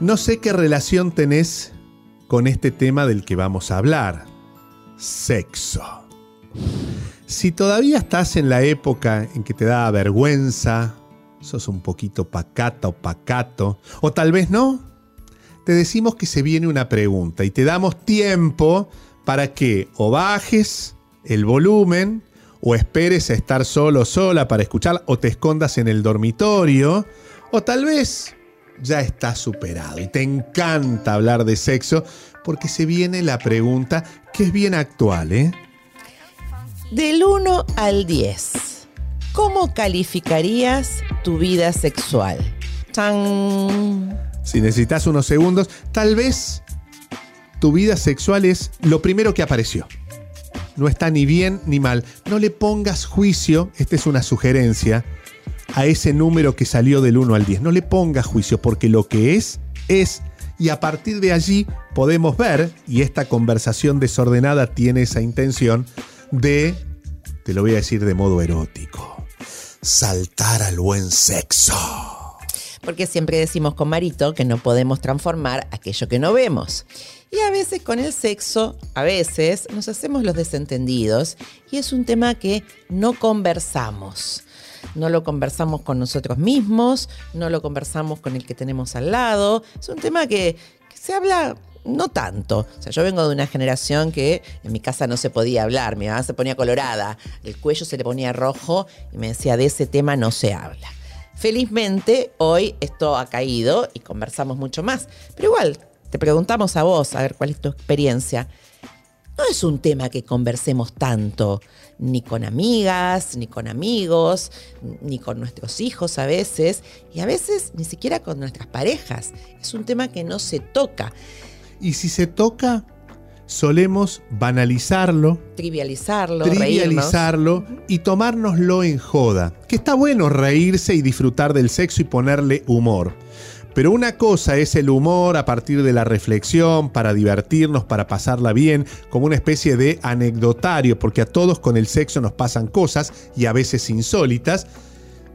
No sé qué relación tenés con este tema del que vamos a hablar. Sexo. Si todavía estás en la época en que te da vergüenza, sos un poquito pacata o pacato, o tal vez no, te decimos que se viene una pregunta y te damos tiempo para que o bajes el volumen o esperes a estar solo sola para escuchar o te escondas en el dormitorio o tal vez ya está superado y te encanta hablar de sexo porque se viene la pregunta que es bien actual, ¿eh? Del 1 al 10, ¿cómo calificarías tu vida sexual? ¡Tan! Si necesitas unos segundos, tal vez tu vida sexual es lo primero que apareció. No está ni bien ni mal. No le pongas juicio, esta es una sugerencia, a ese número que salió del 1 al 10. No le pongas juicio porque lo que es, es. Y a partir de allí podemos ver, y esta conversación desordenada tiene esa intención, de, te lo voy a decir de modo erótico, saltar al buen sexo. Porque siempre decimos con Marito que no podemos transformar aquello que no vemos. Y a veces con el sexo, a veces nos hacemos los desentendidos y es un tema que no conversamos. No lo conversamos con nosotros mismos, no lo conversamos con el que tenemos al lado. Es un tema que, se habla no tanto. O sea, yo vengo de una generación que en mi casa no se podía hablar, mi mamá se ponía colorada, el cuello se le ponía rojo y me decía, de ese tema no se habla. Felizmente hoy esto ha caído y conversamos mucho más. Pero igual, te preguntamos a vos, a ver cuál es tu experiencia. No es un tema que conversemos tanto, ni con amigas, ni con amigos, ni con nuestros hijos a veces, y a veces ni siquiera con nuestras parejas. Es un tema que no se toca. Y si se toca, solemos banalizarlo, Trivializarlo, trivializarlo y tomárnoslo en joda. Que está bueno reírse y disfrutar del sexo y ponerle humor. Pero una cosa es el humor a partir de la reflexión, para divertirnos, para pasarla bien, como una especie de anecdotario, porque a todos con el sexo nos pasan cosas y a veces insólitas,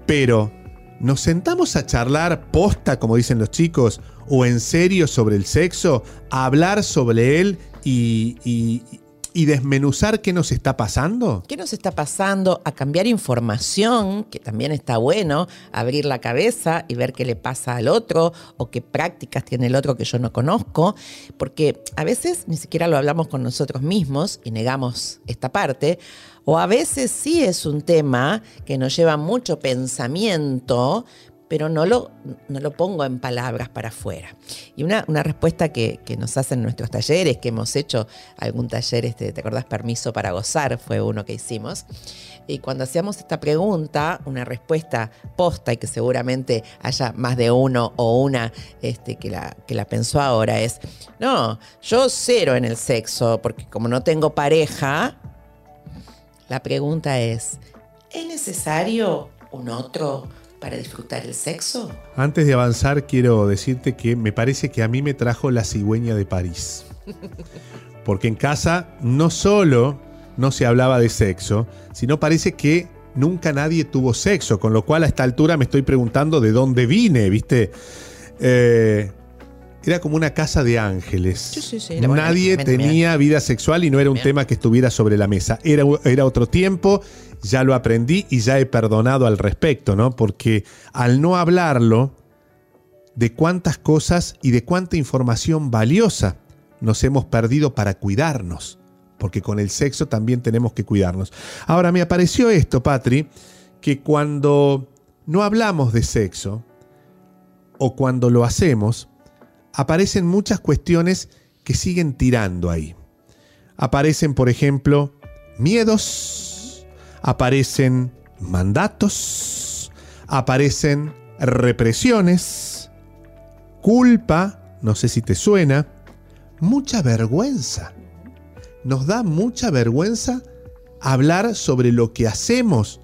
pero ¿nos sentamos a charlar posta, como dicen los chicos, o en serio sobre el sexo, a hablar sobre él y, y, y desmenuzar qué nos está pasando? ¿Qué nos está pasando? A cambiar información, que también está bueno, abrir la cabeza y ver qué le pasa al otro o qué prácticas tiene el otro que yo no conozco, porque a veces ni siquiera lo hablamos con nosotros mismos y negamos esta parte, o a veces sí es un tema que nos lleva mucho pensamiento, pero no lo, no lo pongo en palabras para afuera. Y una, una respuesta que, que, nos hacen nuestros talleres, que hemos hecho algún taller, este, ¿te acordás? Permiso para gozar, fue uno que hicimos. Y cuando hacíamos esta pregunta, una respuesta posta y que seguramente haya más de uno o una este, que, la, que la pensó ahora es, no, yo cero en el sexo, porque como no tengo pareja, la pregunta es, ¿es necesario un otro? Para disfrutar el sexo? Antes de avanzar, quiero decirte que me parece que a mí me trajo la cigüeña de París. Porque en casa no solo no se hablaba de sexo, sino parece que nunca nadie tuvo sexo, con lo cual a esta altura me estoy preguntando de dónde vine, ¿viste? Eh, era como una casa de ángeles. Sí, sí, sí, Nadie tenía vida sexual y no era un tema que estuviera sobre la mesa. Era, era otro tiempo ya lo aprendí y ya he perdonado al respecto, ¿no? Porque al no hablarlo, de cuántas cosas y de cuánta información valiosa nos hemos perdido para cuidarnos, porque con el sexo también tenemos que cuidarnos. Ahora me apareció esto, Patri, que cuando no hablamos de sexo, o cuando lo hacemos, aparecen muchas cuestiones que siguen tirando ahí. Aparecen, por ejemplo, miedos, aparecen mandatos, aparecen represiones, culpa, no sé si te suena, mucha vergüenza. Nos da mucha vergüenza hablar sobre lo que hacemos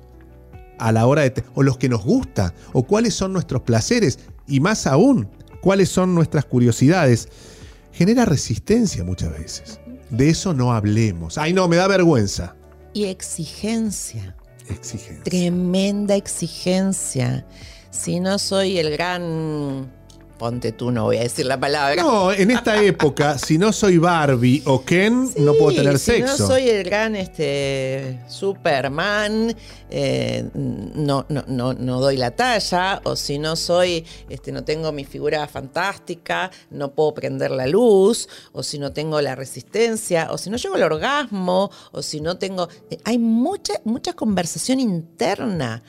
a la hora de o los que nos gusta o cuáles son nuestros placeres y más aún cuáles son nuestras curiosidades. Genera resistencia muchas veces. De eso no hablemos. Ay, no, me da vergüenza. Y exigencia. Exigencia. Tremenda exigencia. Si no soy el gran ponte tú, no voy a decir la palabra. No, en esta época, si no soy Barbie o Ken, no puedo tener si sexo. no soy el gran este, Superman, eh, no, no, no, no doy la talla, o si no soy, este, no tengo mi figura fantástica, no puedo prender la luz, o si no tengo la resistencia, o si no llego al orgasmo, o si no tengo. eh, Hay mucha, mucha conversación interna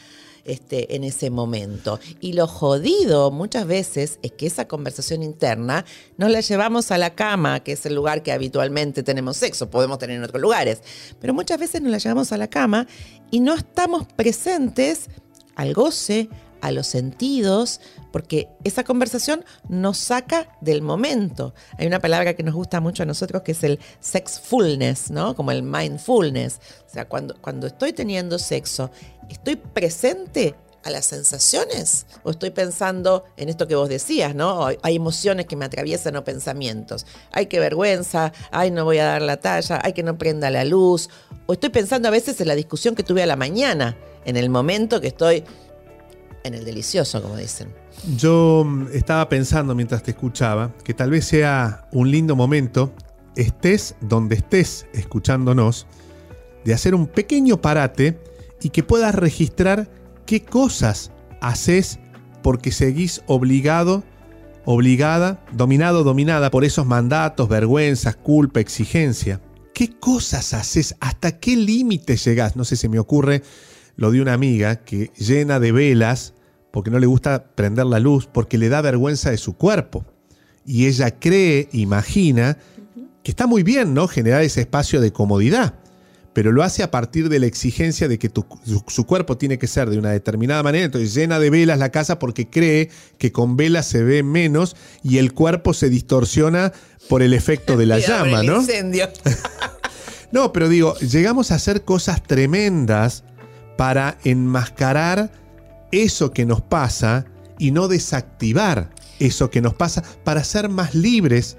este, en ese momento. Y lo jodido muchas veces es que esa conversación interna nos la llevamos a la cama, que es el lugar que habitualmente tenemos sexo, podemos tener en otros lugares, pero muchas veces nos la llevamos a la cama y no estamos presentes al goce, a los sentidos, porque esa conversación nos saca del momento. Hay una palabra que nos gusta mucho a nosotros que es el sexfulness, ¿no? Como el mindfulness. O sea, cuando, cuando estoy teniendo sexo, ¿estoy presente a las sensaciones? ¿O estoy pensando en esto que vos decías, ¿no? Hay- emociones que me atraviesan o pensamientos. Ay, qué vergüenza, ay, no voy a dar la talla, ay, que no prenda la luz. O estoy pensando a veces en la discusión que tuve a la mañana, en el momento que estoy en el delicioso, como dicen. Yo mm, estaba pensando mientras te escuchaba que tal vez sea un lindo momento, estés donde estés escuchándonos, de hacer un pequeño parate y que puedas registrar qué cosas haces porque seguís obligado, obligada, dominado, dominada por esos mandatos, vergüenzas, culpa, exigencia. ¿Qué cosas haces? ¿Hasta qué límite llegás? No sé, se me ocurre lo de una amiga que llena de velas porque no le gusta prender la luz, porque le da vergüenza de su cuerpo. Y ella cree, imagina, que está muy bien, ¿no? Generar ese espacio de comodidad. Pero lo hace a partir de la exigencia de que tu- su, su cuerpo tiene que ser de una determinada manera. Entonces llena de velas la casa porque cree que con velas se ve menos y el cuerpo se distorsiona por el efecto de la llama, el ¿no? incendio. No, pero digo, llegamos a hacer cosas tremendas para enmascarar eso que nos pasa y no desactivar eso que nos pasa para ser más libres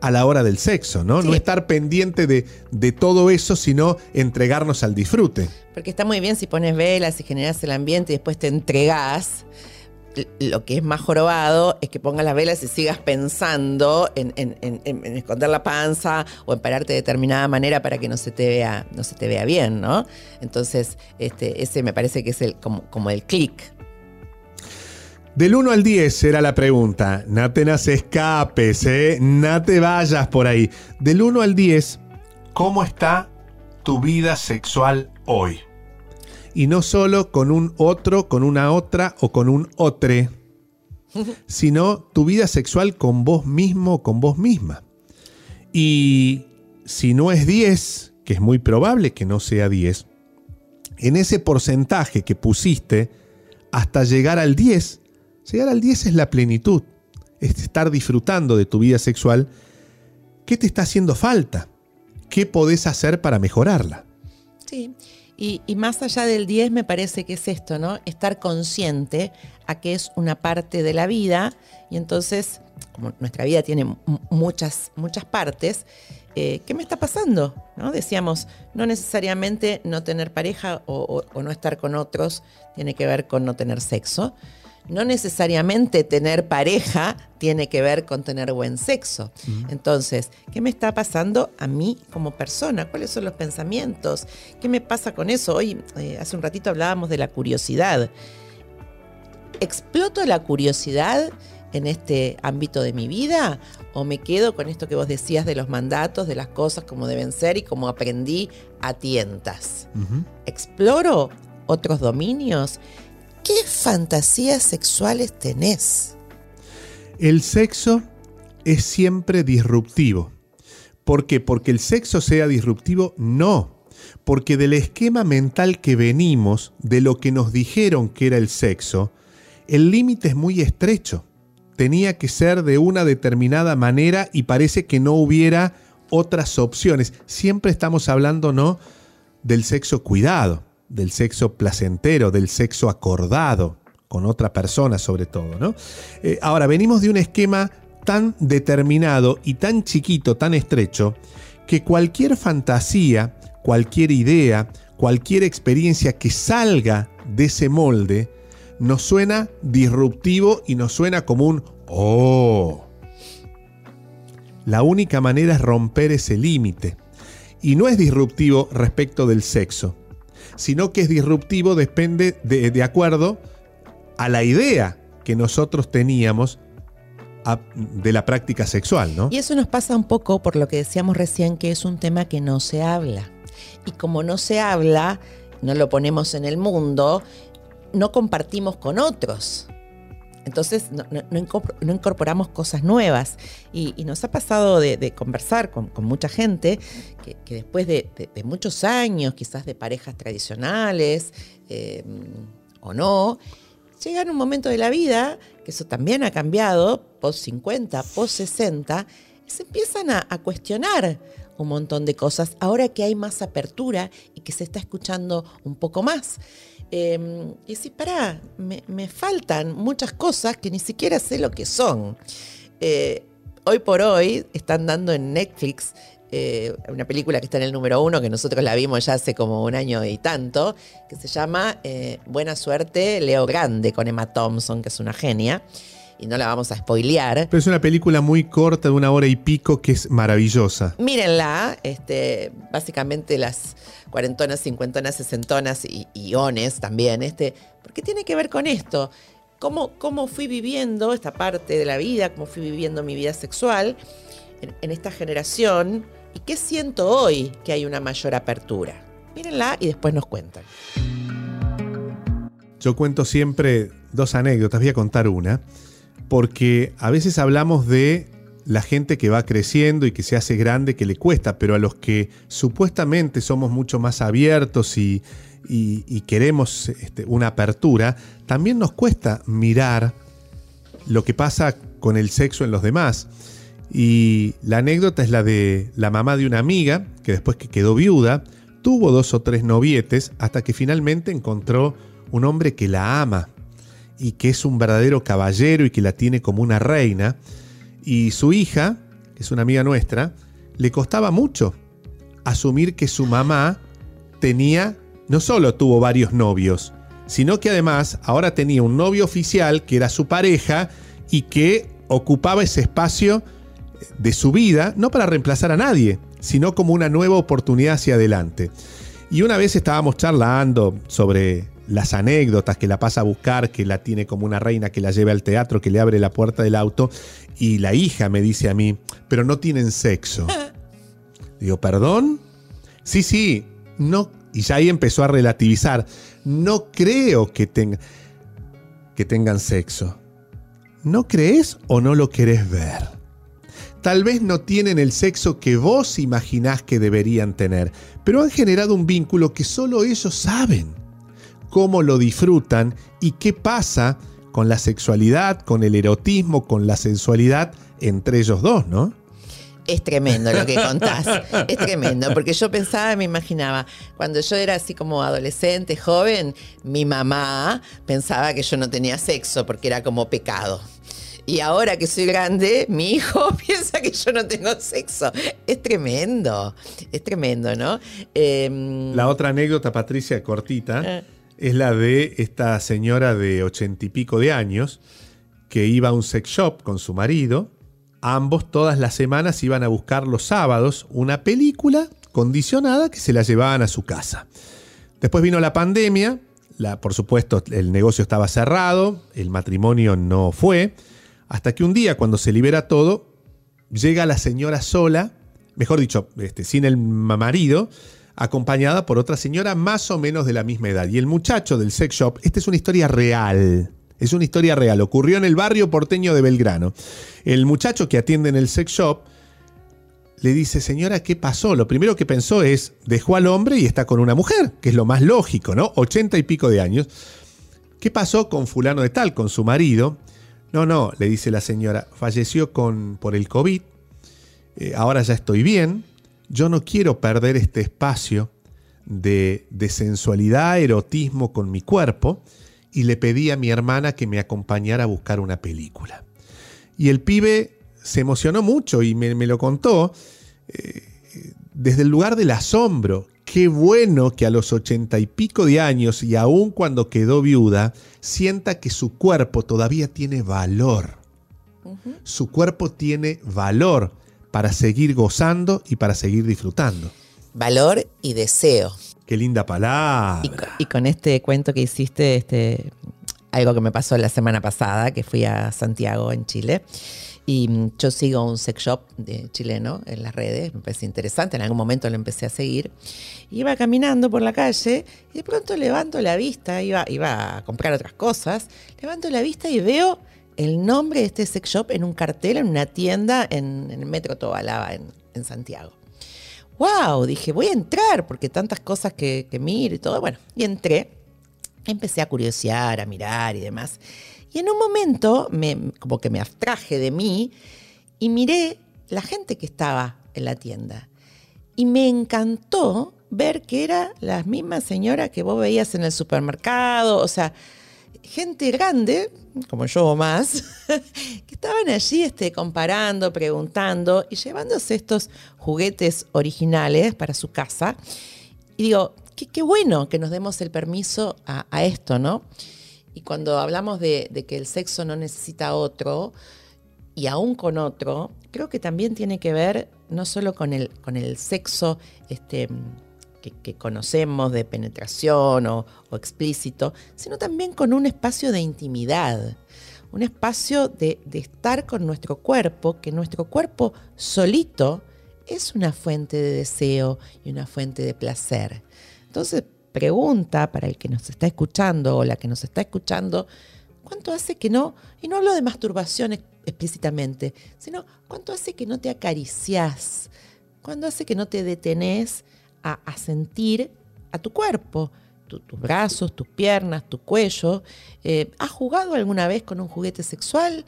a la hora del sexo, ¿no? No estar pendiente de, de todo eso, sino entregarnos al disfrute. Porque está muy bien si pones velas y generas el ambiente y después te entregás. Lo que es más jorobado es que pongas las velas y sigas pensando en, esconder la panza o en pararte de determinada manera para que no se te vea, no se te vea bien, ¿no? Entonces, este, ese me parece que es el, como, como el clic. Del 1 al 10 era la pregunta. No te escapes, ¿eh? No te vayas por ahí. Del 1 al 10, ¿cómo está tu vida sexual hoy? Y no solo con un otro, con una otra o con un otre, sino tu vida sexual con vos mismo o con vos misma. Y si no es 10, que es muy probable que no sea 10, en ese porcentaje que pusiste hasta llegar al 10, llegar al 10 es la plenitud, es estar disfrutando de tu vida sexual. ¿Qué te está haciendo falta? ¿Qué podés hacer para mejorarla? Sí. Y, más allá del 10 me parece que es esto, ¿no? Estar consciente a que es una parte de la vida y entonces, como nuestra vida tiene mu- muchas, muchas partes, eh, ¿qué me está pasando? ¿No? Decíamos, no necesariamente no tener pareja o no estar con otros tiene que ver con no tener sexo. No necesariamente tener pareja tiene que ver con tener buen sexo. Entonces, ¿qué me está pasando a mí como persona? ¿Cuáles son los pensamientos? ¿Qué me pasa con eso? Hoy, eh, hace un ratito hablábamos de la curiosidad. ¿Exploto la curiosidad en este ámbito de mi vida? ¿O me quedo con esto que vos decías de los mandatos, de las cosas como deben ser y como aprendí a tientas? ¿Exploro otros dominios? ¿Qué fantasías sexuales tenés? El sexo es siempre disruptivo. ¿Por qué? Porque el sexo sea disruptivo, no. Porque del esquema mental que venimos, de lo que nos dijeron que era el sexo, el límite es muy estrecho. Tenía que ser de una determinada manera y parece que no hubiera otras opciones. Siempre estamos hablando, ¿no? Del sexo cuidado, del sexo placentero, del sexo acordado, con otra persona sobre todo, ¿no? Eh, ahora, venimos de un esquema tan determinado y tan chiquito, tan estrecho, que cualquier fantasía, cualquier idea, cualquier experiencia que salga de ese molde, nos suena disruptivo y nos suena como un Oh. La única manera es romper ese límite. Y no es disruptivo respecto del sexo, sino que es disruptivo depende de, acuerdo a la idea que nosotros teníamos de la práctica sexual, ¿no? Y eso nos pasa un poco por lo que decíamos recién, que es un tema que no se habla. Y como no se habla, no lo ponemos en el mundo, no compartimos con otros. Entonces no, incorporamos cosas nuevas. Y, nos ha pasado de, conversar con, mucha gente que, después de, muchos años, quizás de parejas tradicionales eh, o no, llega un momento de la vida, que eso también ha cambiado, post 50, post 60, se empiezan a, cuestionar un montón de cosas, ahora que hay más apertura y que se está escuchando un poco más. Em, y si pará, me, faltan muchas cosas que ni siquiera sé lo que son. Eh, hoy por hoy están dando en Netflix eh, una película que está en el número uno, que nosotros la vimos ya hace como un año y tanto, que se llama eh, Buena Suerte, Leo Grande, con Emma Thompson, que es una genia. Y no la vamos a spoilear. Pero es una película muy corta, de una hora y pico, que es maravillosa. Mírenla, este, básicamente las cuarentonas, cincuentonas, sesentonas y, y ones también, este, porque tiene que ver con esto. Cómo, cómo fui viviendo esta parte de la vida, cómo fui viviendo mi vida sexual en esta generación ¿Y qué siento hoy que hay una mayor apertura? Mírenla y después nos cuentan. Yo cuento siempre dos anécdotas, voy a contar una, porque a veces hablamos de la gente que va creciendo y que se hace grande, que le cuesta, pero a los que supuestamente somos mucho más abiertos y, queremos este, una apertura, también nos cuesta mirar lo que pasa con el sexo en los demás. Y la anécdota es la de la mamá de una amiga, que después que quedó viuda, tuvo dos o tres novietes hasta que finalmente encontró un hombre que la ama y que es un verdadero caballero y que la tiene como una reina. Y su hija, que es una amiga nuestra, le costaba mucho asumir que su mamá tenía, no solo tuvo varios novios, sino que además ahora tenía un novio oficial que era su pareja y que ocupaba ese espacio de su vida, no para reemplazar a nadie, sino como una nueva oportunidad hacia adelante. Y una vez estábamos charlando sobre las anécdotas que la pasa a buscar, que la tiene como una reina que la lleva al teatro, que le abre la puerta del auto, y la hija me dice a mí, pero no tienen sexo. Digo, ¿perdón? Sí, sí, no. Y ya ahí empezó a relativizar. No creo que, que tengan sexo. ¿No crees o no lo querés ver? Tal vez no tienen el sexo que vos imaginás que deberían tener, pero han generado un vínculo que solo ellos saben. Cómo lo disfrutan y qué pasa con la sexualidad, con el erotismo, con la sensualidad entre ellos dos, ¿no? Es tremendo lo que contás. es tremendo, porque yo pensaba, me imaginaba, cuando yo era así como adolescente, joven, mi mamá pensaba que yo no tenía sexo porque era como pecado. Y ahora que soy grande, mi hijo piensa que yo no tengo sexo. Es tremendo, es tremendo, ¿no? Em, la otra anécdota, Patricia, cortita, eh. Es la de esta señora de ochenta y pico de años que iba a un sex shop con su marido. Ambos todas las semanas iban a buscar los sábados una película condicionada que se la llevaban a su casa. Después vino la pandemia, la, por supuesto el negocio estaba cerrado, el matrimonio no fue. Hasta que un día, cuando se libera todo, llega la señora sola, mejor dicho, este, sin el marido, acompañada por otra señora más o menos de la misma edad. Y el muchacho del sex shop, esta es una historia real. Es una historia real. Ocurrió en el barrio porteño de Belgrano. El muchacho que atiende en el sex shop le dice, señora, ¿qué pasó? Lo primero que pensó es, dejó al hombre y está con una mujer, que es lo más lógico, ¿no? Ochenta y pico de años. ¿Qué pasó con fulano de tal, con su marido? No, no, le dice la señora, falleció con, por el COVID, eh, ahora ya estoy bien, yo no quiero perder este espacio de, de sensualidad, erotismo con mi cuerpo, y le pedí a mi hermana que me acompañara a buscar una película. Y el pibe se emocionó mucho y me, lo contó eh, desde el lugar del asombro qué bueno que a los ochenta y pico de años y aún cuando quedó viuda, sienta que su cuerpo todavía tiene valor. Su cuerpo tiene valor para seguir gozando y para seguir disfrutando. Valor y deseo. Qué linda palabra. Y, con este cuento que hiciste, este, algo que me pasó la semana pasada, que fui a Santiago, en Chile. Y mm, yo sigo un sex shop de chileno en las redes, me parece interesante, en algún momento lo empecé a seguir. Iba caminando por la calle y de pronto levanto la vista, iba, iba a comprar otras cosas, levanto la vista y veo el nombre de este sex shop en un cartel, en una tienda en, el Metro Tobalaba, en, Santiago. ¡Wow! Dije, voy a entrar, porque tantas cosas que, que miro y todo. Bueno, y entré, empecé a curiosear, a mirar y demás. Y en un momento, me, como que me abstraje de mí y miré la gente que estaba en la tienda. Y me encantó ver que era la misma señora que vos veías en el supermercado, o sea, gente grande, como yo o más, que estaban allí este, comparando, preguntando y llevándose estos juguetes originales para su casa. Y digo, qué, bueno que nos demos el permiso a, esto, ¿no? Y cuando hablamos de, que el sexo no necesita otro, y aún con otro, creo que también tiene que ver no solo con el, con el sexo este, que, conocemos de penetración o, explícito, sino también con un espacio de intimidad, un espacio de, estar con nuestro cuerpo, que nuestro cuerpo solito es una fuente de deseo y una fuente de placer. Entonces, pregunta para el que nos está escuchando o la que nos está escuchando, ¿cuánto hace que no? Y no hablo de masturbación explícitamente, sino cuánto hace que no te acaricias, cuánto hace que no te detenés a, sentir a tu cuerpo, tus brazos, tus piernas, tu cuello. Eh, ¿Has jugado alguna vez con un juguete sexual?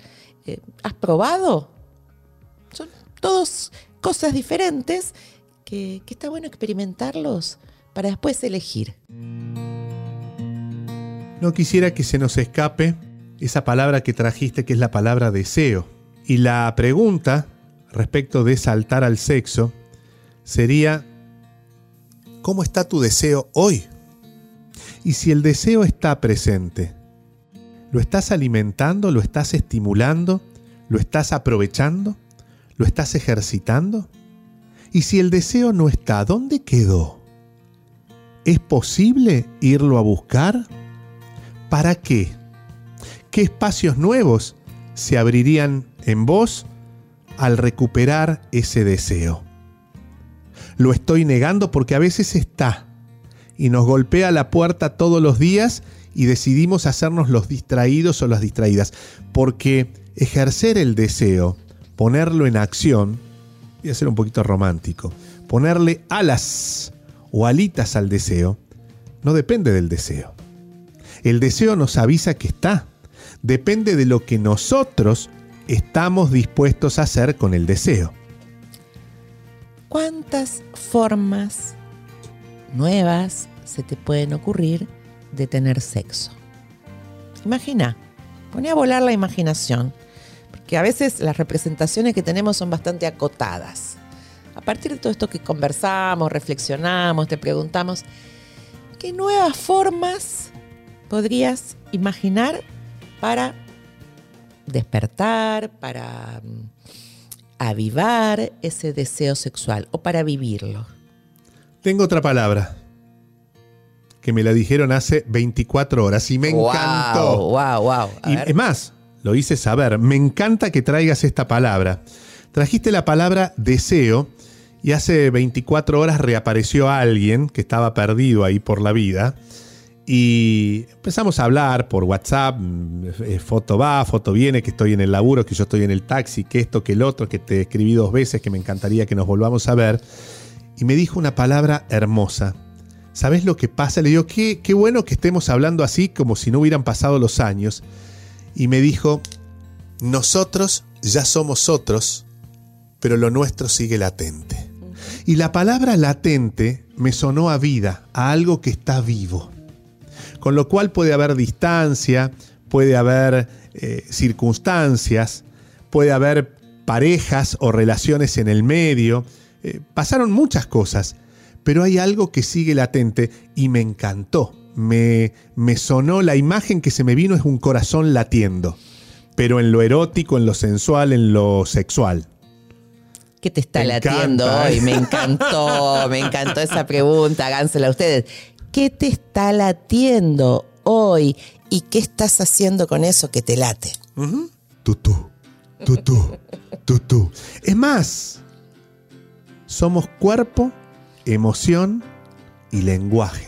Eh, ¿Has probado? Son todos cosas diferentes que, que está bueno experimentarlos para después elegir. No quisiera que se nos escape esa palabra que trajiste, que es la palabra deseo. Y la pregunta respecto de saltar al sexo sería, ¿cómo está tu deseo hoy? Y si el deseo está presente, ¿lo estás alimentando? ¿Lo estás estimulando? ¿Lo estás aprovechando? ¿Lo estás ejercitando? Y si el deseo no está, ¿dónde quedó? ¿Es posible irlo a buscar? ¿Para qué? ¿Qué espacios nuevos se abrirían en vos al recuperar ese deseo? Lo estoy negando porque a veces está y nos golpea la puerta todos los días y decidimos hacernos los distraídos o las distraídas. Porque ejercer el deseo, ponerlo en acción, voy a ser un poquito romántico, ponerle alas o alitas al deseo, no depende del deseo. El deseo nos avisa que está. Depende de lo que nosotros estamos dispuestos a hacer con el deseo. ¿Cuántas formas nuevas se te pueden ocurrir de tener sexo? Imagina, pone a volar la imaginación, porque a veces las representaciones que tenemos son bastante acotadas a partir de todo esto que conversamos, reflexionamos, te preguntamos, ¿qué nuevas formas podrías imaginar para despertar, para mm, avivar ese deseo sexual o para vivirlo? Tengo otra palabra que me la dijeron hace 24 horas y me encantó. Wow, wow. y es más, lo hice saber. Me encanta que traigas esta palabra. Trajiste la palabra deseo y hace 24 horas reapareció alguien que estaba perdido ahí por la vida. Y empezamos a hablar por WhatsApp, mm, eh, foto va, foto viene, que estoy en el laburo, que yo estoy en el taxi, que esto, que el otro, que te escribí dos veces, que me encantaría que nos volvamos a ver. Y me dijo una palabra hermosa. ¿Sabes lo que pasa? Le digo, qué, qué bueno que estemos hablando así como si no hubieran pasado los años. Y me dijo, nosotros ya somos otros, pero lo nuestro sigue latente. Y la palabra latente me sonó a vida, a algo que está vivo. Con lo cual puede haber distancia, puede haber eh, circunstancias, puede haber parejas o relaciones en el medio. Eh, pasaron muchas cosas, pero hay algo que sigue latente y me encantó. Me, me sonó, la imagen que se me vino es un corazón latiendo. pero en lo erótico, en lo sensual, en lo sexual. ¿Qué te está Me latiendo encanta, hoy? Me encantó, me encantó esa pregunta, hágansela ustedes. ¿Qué te está latiendo hoy? ¿Y qué estás haciendo con eso que te late? Tutú, tutú, tutú. Es más, somos cuerpo, emoción y lenguaje.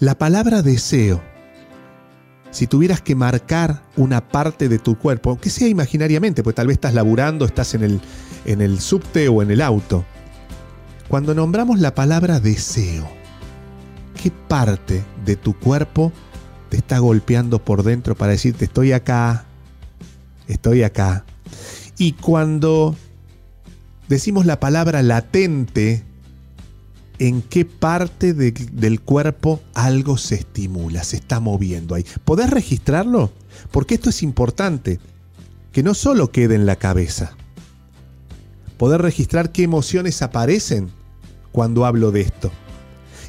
La palabra deseo, si tuvieras que marcar una parte de tu cuerpo, aunque sea imaginariamente, pues tal vez estás laburando, estás en el, en el subte o en el auto, cuando nombramos la palabra deseo, ¿qué parte de tu cuerpo te está golpeando por dentro para decirte estoy acá, estoy acá? Y cuando decimos la palabra latente, ¿en qué parte de- del cuerpo algo se estimula, se está moviendo ahí? ¿Podés registrarlo? Porque esto es importante, que no solo quede en la cabeza. Poder registrar qué emociones aparecen cuando hablo de esto.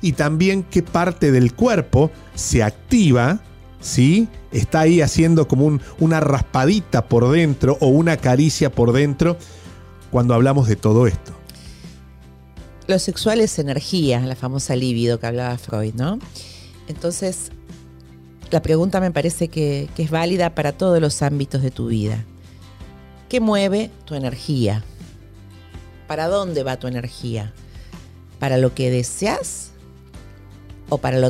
Y también qué parte del cuerpo se activa, ¿sí? Está ahí haciendo como un- una raspadita por dentro o una caricia por dentro cuando hablamos de todo esto. Lo sexual es energía, la famosa libido que hablaba Freud, ¿no? Entonces, la pregunta me parece que, que es válida para todos los ámbitos de tu vida. ¿Qué mueve tu energía? ¿Para dónde va tu energía? ¿Para lo que deseas? ¿O para lo,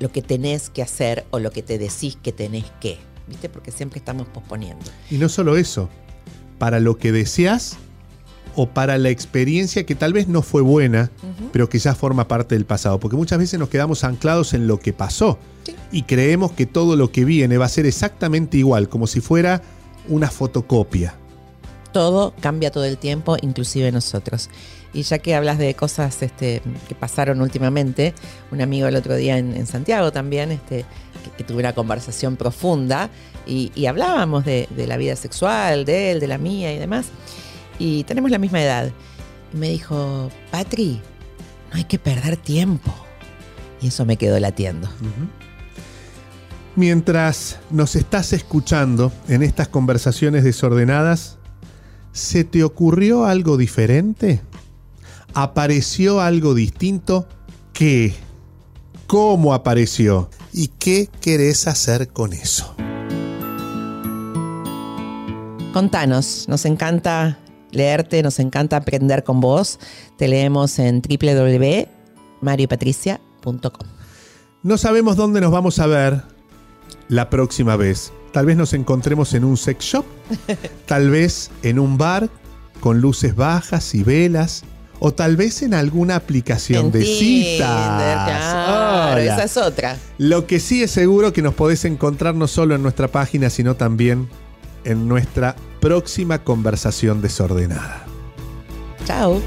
lo que tenés que hacer o lo que te decís que tenés que? ¿Viste? Porque siempre estamos posponiendo. Y no solo eso, para lo que deseas o para la experiencia que tal vez no fue buena, pero que ya forma parte del pasado. Porque muchas veces nos quedamos anclados en lo que pasó Sí. y creemos que todo lo que viene va a ser exactamente igual, como si fuera una fotocopia. Todo cambia todo el tiempo, inclusive nosotros. Y ya que hablas de cosas este, que pasaron últimamente, un amigo el otro día en, Santiago también, este, que, que tuve una conversación profunda y, hablábamos de la vida sexual, de él, de la mía y demás. Y tenemos la misma edad. Y me dijo, Patri, no hay que perder tiempo. Y eso me quedó latiendo. Mientras nos estás escuchando en estas conversaciones desordenadas, ¿se te ocurrió algo diferente? ¿Apareció algo distinto? ¿Qué? ¿Cómo apareció? ¿Y qué querés hacer con eso? Contanos, nos encanta leerte, nos encanta aprender con vos. Te leemos en www.mariopatricia.com. No sabemos dónde nos vamos a ver la próxima vez. Tal vez nos encontremos en un sex shop, tal vez en un bar con luces bajas y velas, o tal vez en alguna aplicación En de citas. claro, esa es otra. Lo que sí es seguro que nos podés encontrar no solo en nuestra página, sino también en nuestra próxima conversación desordenada. Chao.